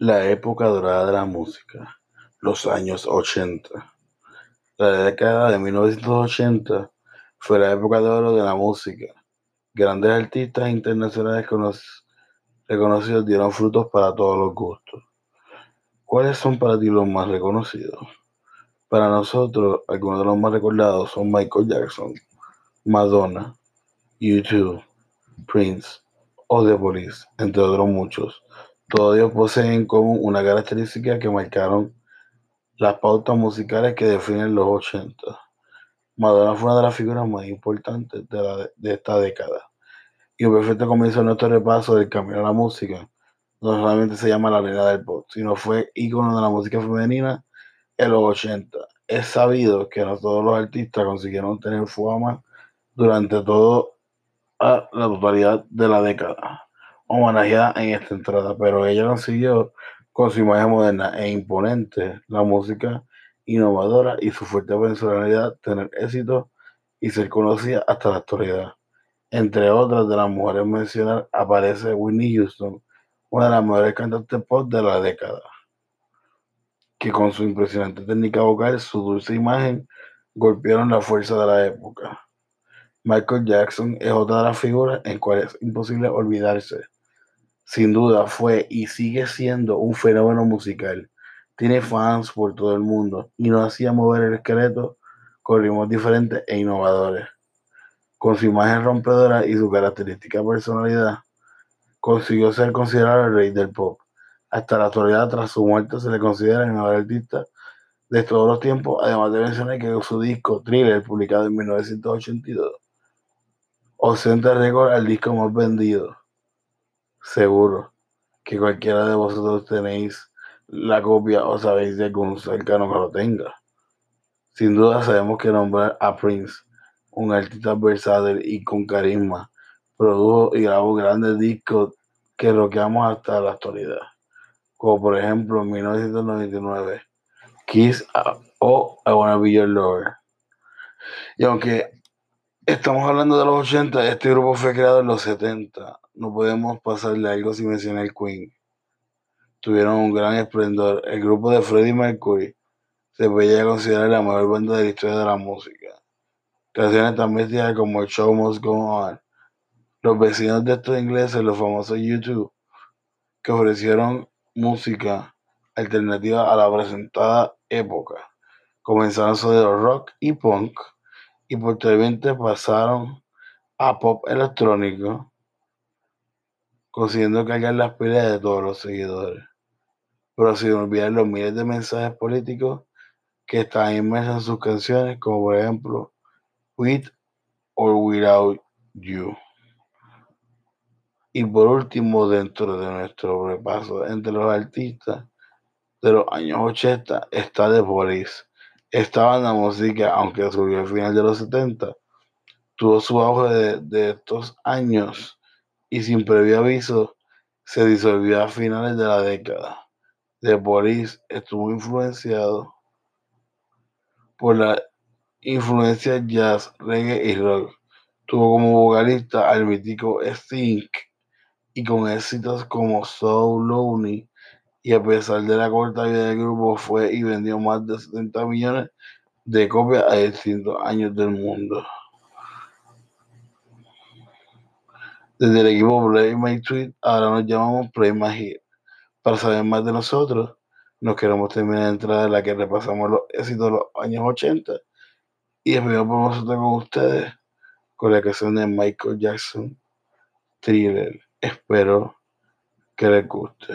La época dorada de la música, los años 80. La década de 1980 fue la época de oro de la música. Grandes artistas internacionales reconocidos dieron frutos para todos los gustos. ¿Cuáles son para ti los más reconocidos? Para nosotros, algunos de los más recordados son Michael Jackson, Madonna, U2, Prince o The Police, entre otros muchos. Todos ellos poseen en común una característica que marcaron las pautas musicales que definen los 80. Madonna fue una de las figuras más importantes de, de esta década. Y un perfecto comienzo nuestro repaso del camino a la música. No solamente se llama la reina del pop, sino fue ícono de la música femenina en los 80. Es sabido que no todos los artistas consiguieron tener fama durante toda la totalidad de la década homenajeada en esta entrada, pero ella consiguió con su imagen moderna e imponente, la música innovadora y su fuerte personalidad tener éxito y ser conocida hasta la actualidad. Entre otras de las mujeres mencionadas aparece Whitney Houston, una de las mejores cantantes pop de la década que con su impresionante técnica vocal, su dulce imagen, golpearon la fuerza de la época. Michael Jackson es otra de las figuras en cuales es imposible olvidarse. Sin duda fue y sigue siendo un fenómeno musical. Tiene fans por todo el mundo y nos hacía mover el esqueleto con ritmos diferentes e innovadores. Con su imagen rompedora y su característica personalidad, consiguió ser considerado el rey del pop hasta la actualidad, tras su muerte, se le considera el mejor artista de todos los tiempos, además de mencionar que su disco Thriller, publicado en 1982, ostenta récord al disco más vendido. Seguro que cualquiera de vosotros tenéis la copia o sabéis de algún cercano que lo tenga. Sin duda sabemos que nombrar a Prince, un artista versátil y con carisma, produjo y grabó grandes discos que roqueamos hasta la actualidad como por ejemplo en 1999, Kiss o I Wanna Be Your Lover. Y aunque estamos hablando de los 80, este grupo fue creado en los 70. No podemos pasarle algo sin mencionar el Queen. Tuvieron un gran esplendor. El grupo de Freddie Mercury se puede considerar la mejor banda de la historia de la música. Canciones tan bestias como el Show Must Go On. Los vecinos de estos ingleses, los famosos YouTube, que ofrecieron música alternativa a la presentada época. Comenzaron sobre rock y punk y posteriormente pasaron a pop electrónico, consiguiendo cargar las peleas de todos los seguidores. Pero sin olvidar los miles de mensajes políticos que están inmersos en sus canciones, como por ejemplo With or Without You. Y por último, dentro de nuestro repaso entre los artistas de los años 80 está The Police. Esta banda música, aunque surgió al final de los 70, tuvo su auge de, de estos años y sin previo aviso se disolvió a finales de la década. The Police estuvo influenciado por la influencia jazz, reggae y rock. Tuvo como vocalista al mítico Sting y con éxitos como So Lonely, y a pesar de la corta vida del grupo, fue y vendió más de 70 millones de copias a distintos años del mundo. Desde el equipo Play My Tweet, ahora nos llamamos Play My Hit. Para saber más de nosotros, nos queremos terminar la entrada en la que repasamos los éxitos de los años 80 y esperamos por nosotros con ustedes con la canción de Michael Jackson, Thriller. Espero que les guste.